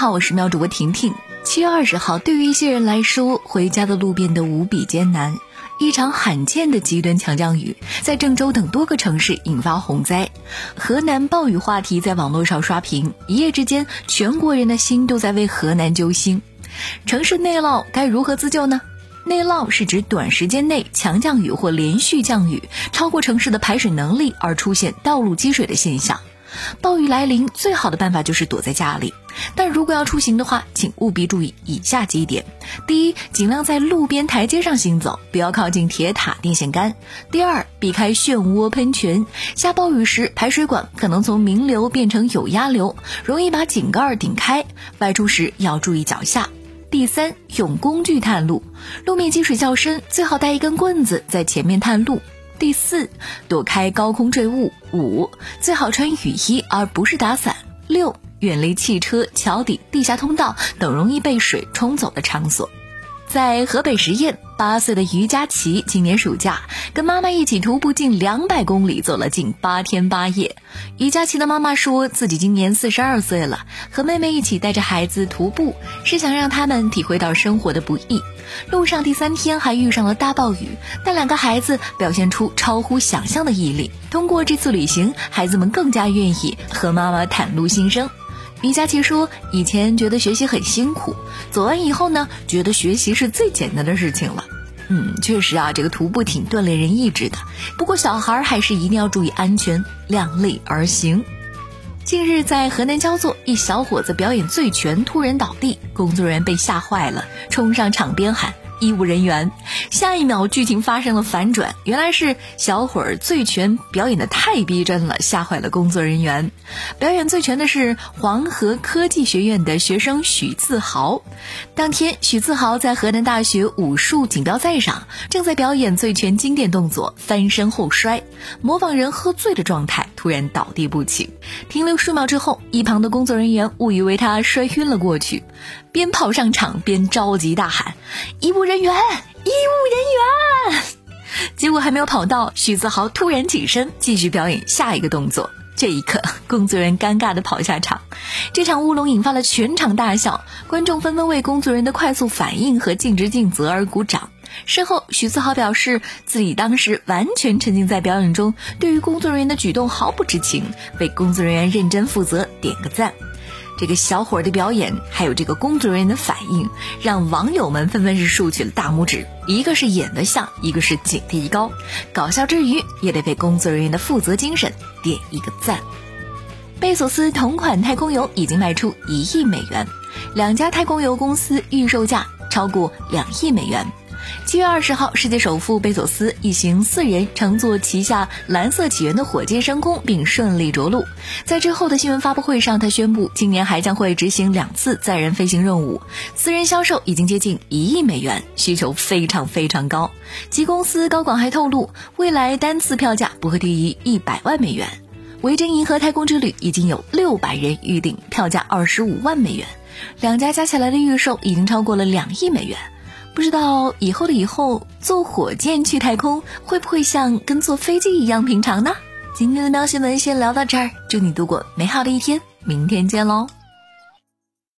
好，我是喵主播婷婷。七月二十号，对于一些人来说，回家的路变得无比艰难。一场罕见的极端强降雨，在郑州等多个城市引发洪灾。河南暴雨话题在网络上刷屏，一夜之间，全国人的心都在为河南揪心。城市内涝该如何自救呢？内涝是指短时间内强降雨或连续降雨超过城市的排水能力而出现道路积水的现象。暴雨来临，最好的办法就是躲在家里。但如果要出行的话，请务必注意以下几点：第一，尽量在路边台阶上行走，不要靠近铁塔、电线杆；第二，避开漩涡喷泉。下暴雨时，排水管可能从明流变成有压流，容易把井盖顶开。外出时要注意脚下。第三，用工具探路，路面积水较深，最好带一根棍子在前面探路。第四，躲开高空坠物。五，最好穿雨衣而不是打伞。六，远离汽车、桥底、地下通道等容易被水冲走的场所。在河北十堰，八岁的于佳琪今年暑假跟妈妈一起徒步近两百公里，走了近八天八夜。于佳琪的妈妈说自己今年四十二岁了，和妹妹一起带着孩子徒步，是想让他们体会到生活的不易。路上第三天还遇上了大暴雨，但两个孩子表现出超乎想象的毅力。通过这次旅行，孩子们更加愿意和妈妈袒露心声。于佳琪说：“以前觉得学习很辛苦，走完以后呢，觉得学习是最简单的事情了。嗯，确实啊，这个徒步挺锻炼人意志的。不过小孩还是一定要注意安全，量力而行。”近日在河南焦作，一小伙子表演醉拳突然倒地，工作人员被吓坏了，冲上场边喊。医务人员，下一秒剧情发生了反转，原来是小伙儿醉拳表演的太逼真了，吓坏了工作人员。表演醉拳的是黄河科技学院的学生许自豪。当天，许自豪在河南大学武术锦标赛上，正在表演醉拳经典动作翻身后摔，模仿人喝醉的状态，突然倒地不起。停留数秒之后，一旁的工作人员误以为他摔晕了过去，边跑上场边着急大喊：“医务人员，医务人员！”结果还没有跑到，许自豪突然起身继续表演下一个动作。这一刻，工作人员尴尬地跑下场，这场乌龙引发了全场大笑，观众纷纷为工作人员的快速反应和尽职尽责而鼓掌。事后，许自豪表示自己当时完全沉浸在表演中，对于工作人员的举动毫不知情，为工作人员认真负责点个赞。这个小伙的表演，还有这个工作人员的反应，让网友们纷纷是竖起了大拇指。一个是演得像，一个是警惕高，搞笑之余也得为工作人员的负责精神点一个赞。贝索斯同款太空游已经卖出一亿美元，两家太空游公司预售价超过两亿美元。七月二十号，世界首富贝佐斯一行四人乘坐旗下蓝色起源的火箭升空，并顺利着陆。在之后的新闻发布会上，他宣布今年还将会执行两次载人飞行任务。私人销售已经接近一亿美元，需求非常非常高。其公司高管还透露，未来单次票价不会低于一百万美元。维珍银河太空之旅已经有六百人预订，票价二十五万美元。两家加起来的预售已经超过了两亿美元。不知道以后的以后，坐火箭去太空会不会像跟坐飞机一样平常呢？今天的喵新闻先聊到这儿，祝你度过美好的一天，明天见喽。